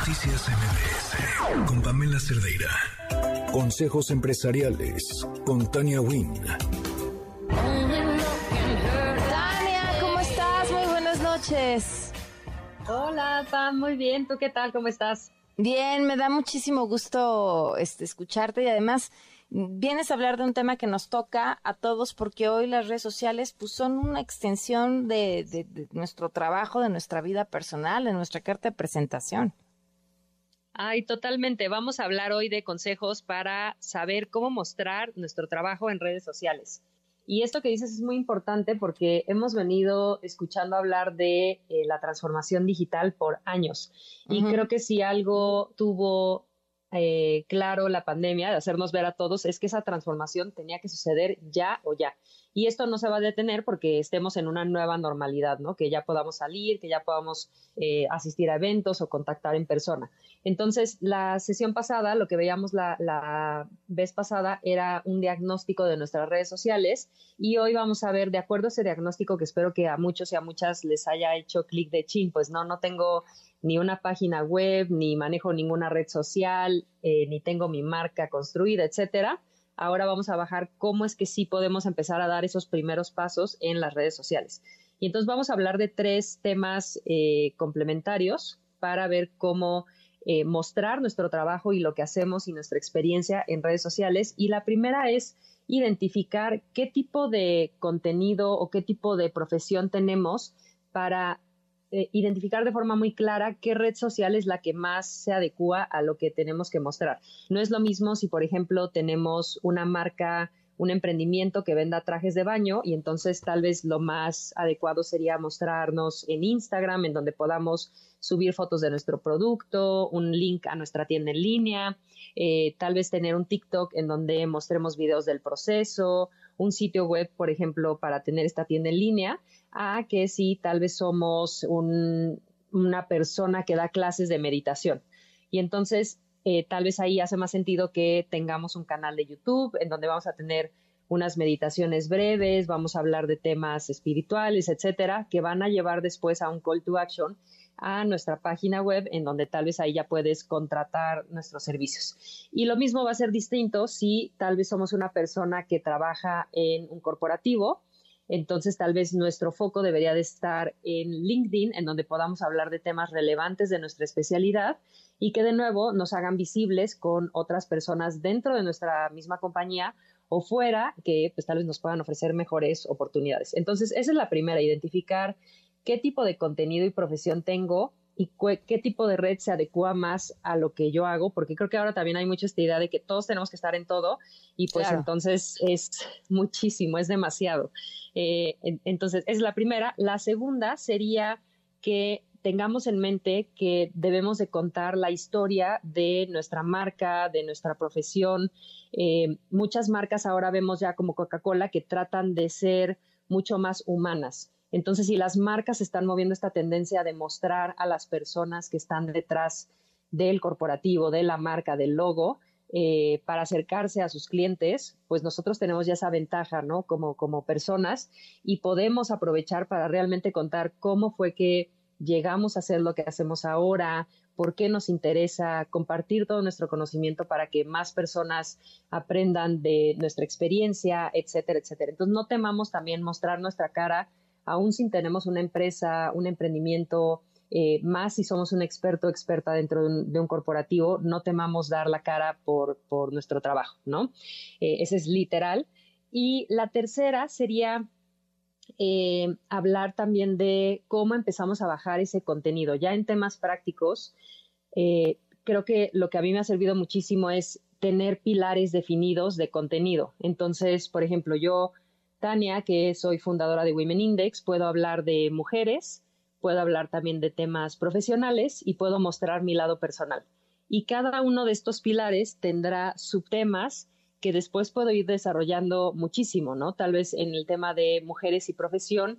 Noticias MBS con Pamela Cerdeira. Consejos empresariales con Tania Wynn. Tania, ¿cómo estás? Muy buenas noches. Hola, Pam, muy bien. ¿Tú qué tal? ¿Cómo estás? Bien, me da muchísimo gusto este, escucharte y además vienes a hablar de un tema que nos toca a todos porque hoy las redes sociales pues, son una extensión de, de, nuestro trabajo, de nuestra vida personal, de nuestra carta de presentación. Ay, totalmente. Vamos a hablar hoy de consejos para saber cómo mostrar nuestro trabajo en redes sociales. Y esto que dices es muy importante porque hemos venido escuchando hablar de eh, la transformación digital por años. Y creo que si algo tuvo eh, claro la pandemia, de hacernos ver a todos, es que esa transformación tenía que suceder ya o ya. Y esto no se va a detener porque estemos en una nueva normalidad, ¿no? Que ya podamos salir, que ya podamos eh, asistir a eventos o contactar en persona. Entonces, la sesión pasada, lo que veíamos la, vez pasada era un diagnóstico de nuestras redes sociales y hoy vamos a ver, de acuerdo a ese diagnóstico que espero que a muchos y a muchas les haya hecho clic de chin, pues no, no tengo ni una página web, ni manejo ninguna red social, eh, ni tengo mi marca construida, etcétera. Ahora vamos a bajar cómo es que sí podemos empezar a dar esos primeros pasos en las redes sociales. Y entonces vamos a hablar de tres temas eh, complementarios para ver cómo eh, mostrar nuestro trabajo y lo que hacemos y nuestra experiencia en redes sociales. Y la primera es identificar qué tipo de contenido o qué tipo de profesión tenemos para eh, identificar de forma muy clara qué red social es la que más se adecua a lo que tenemos que mostrar. No es lo mismo si, por ejemplo, tenemos una marca, un emprendimiento que venda trajes de baño y entonces tal vez lo más adecuado sería mostrarnos en Instagram, en donde podamos subir fotos de nuestro producto, un link a nuestra tienda en línea, eh, tal vez tener un TikTok en donde mostremos videos del proceso, un sitio web, por ejemplo, para tener esta tienda en línea a que si tal vez somos una persona que da clases de meditación. Y entonces, eh, tal vez ahí hace más sentido que tengamos un canal de YouTube en donde vamos a tener unas meditaciones breves, vamos a hablar de temas espirituales, etcétera, que van a llevar después a un call to action a nuestra página web en donde tal vez ahí ya puedes contratar nuestros servicios. Y lo mismo va a ser distinto si tal vez somos una persona que trabaja en un corporativo entonces, tal vez nuestro foco debería de estar en LinkedIn, en donde podamos hablar de temas relevantes de nuestra especialidad y que de nuevo nos hagan visibles con otras personas dentro de nuestra misma compañía o fuera que pues tal vez nos puedan ofrecer mejores oportunidades. Entonces, esa es la primera, identificar qué tipo de contenido y profesión tengo y qué tipo de red se adecua más a lo que yo hago, porque creo que ahora también hay mucha esta idea de que todos tenemos que estar en todo y pues entonces es muchísimo, es demasiado. Eh, entonces, es la primera. La segunda sería que tengamos en mente que debemos de contar la historia de nuestra marca, de nuestra profesión. Eh, muchas marcas ahora vemos ya como Coca-Cola que tratan de ser mucho más humanas. Entonces, si las marcas están moviendo esta tendencia de mostrar a las personas que están detrás del corporativo, de la marca, del logo, eh, para acercarse a sus clientes, pues nosotros tenemos ya esa ventaja, ¿no? Como, como personas y podemos aprovechar para realmente contar cómo fue que llegamos a hacer lo que hacemos ahora, por qué nos interesa compartir todo nuestro conocimiento para que más personas aprendan de nuestra experiencia, etcétera, etcétera. Entonces, no temamos también mostrar nuestra cara aún si tenemos una empresa, un emprendimiento, eh, más si somos un experto o experta dentro de un, corporativo, no temamos dar la cara por, nuestro trabajo, ¿no? Eh, ese es literal. Y la tercera sería eh, hablar también de cómo empezamos a bajar ese contenido. Ya en temas prácticos, creo que lo que a mí me ha servido muchísimo es tener pilares definidos de contenido. Entonces, por ejemplo, yo Tania, que soy fundadora de Women Index, puedo hablar de mujeres, puedo hablar también de temas profesionales y puedo mostrar mi lado personal. Y cada uno de estos pilares tendrá subtemas que después puedo ir desarrollando muchísimo, ¿no? Tal vez en el tema de mujeres y profesión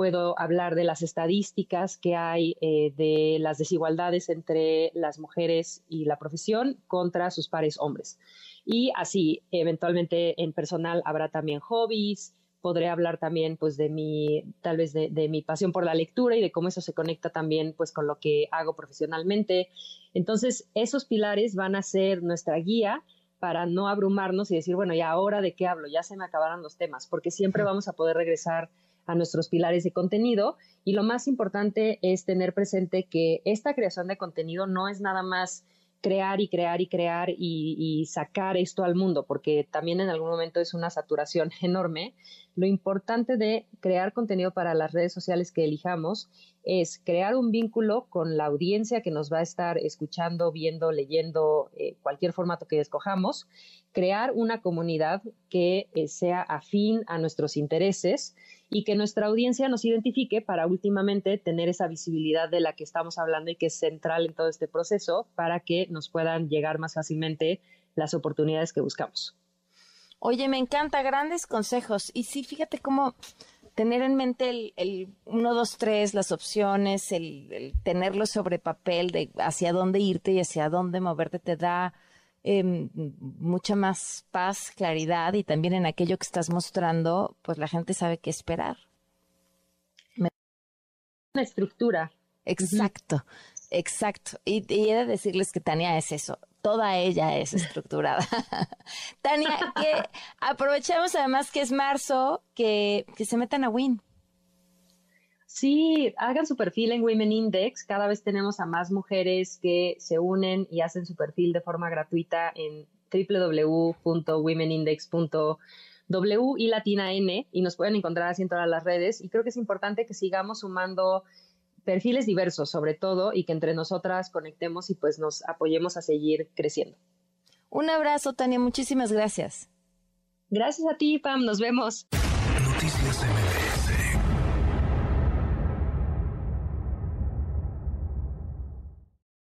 puedo hablar de las estadísticas que hay eh, de las desigualdades entre las mujeres y la profesión contra sus pares hombres. Y así, eventualmente en personal habrá también hobbies, podré hablar también pues de mi, tal vez de, de, mi pasión por la lectura y de cómo eso se conecta también pues con lo que hago profesionalmente. Entonces, esos pilares van a ser nuestra guía para no abrumarnos y decir, bueno, ¿y ahora de qué hablo? Ya se me acabaron los temas, porque siempre vamos a poder regresar a nuestros pilares de contenido. Y lo más importante es tener presente que esta creación de contenido no es nada más crear y crear y crear y, sacar esto al mundo, porque también en algún momento es una saturación enorme. Lo importante de crear contenido para las redes sociales que elijamos es crear un vínculo con la audiencia que nos va a estar escuchando, viendo, leyendo, eh, cualquier formato que escojamos, crear una comunidad que eh, sea afín a nuestros intereses y que nuestra audiencia nos identifique para últimamente tener esa visibilidad de la que estamos hablando y que es central en todo este proceso para que nos puedan llegar más fácilmente las oportunidades que buscamos. Oye, me encanta, grandes consejos. Y sí, fíjate cómo tener en mente el, el 1, 2, 3, las opciones, el, tenerlo sobre papel de hacia dónde irte y hacia dónde moverte te da Em, mucha más paz, claridad y también en aquello que estás mostrando, pues la gente sabe qué esperar. Una estructura. Exacto, exacto. Y, y, he de decirles que Tania es eso, toda ella es estructurada. Tania, que aprovechemos además que es marzo, que, que se metan a Win. Sí, hagan su perfil en Women Index. Cada vez tenemos a más mujeres que se unen y hacen su perfil de forma gratuita en www.womenindex.w y latina n y nos pueden encontrar así en todas las redes. Y creo que es importante que sigamos sumando perfiles diversos, sobre todo, y que entre nosotras conectemos y pues nos apoyemos a seguir creciendo. Un abrazo, Tania. Muchísimas gracias. Gracias a ti, Pam. Nos vemos. Noticias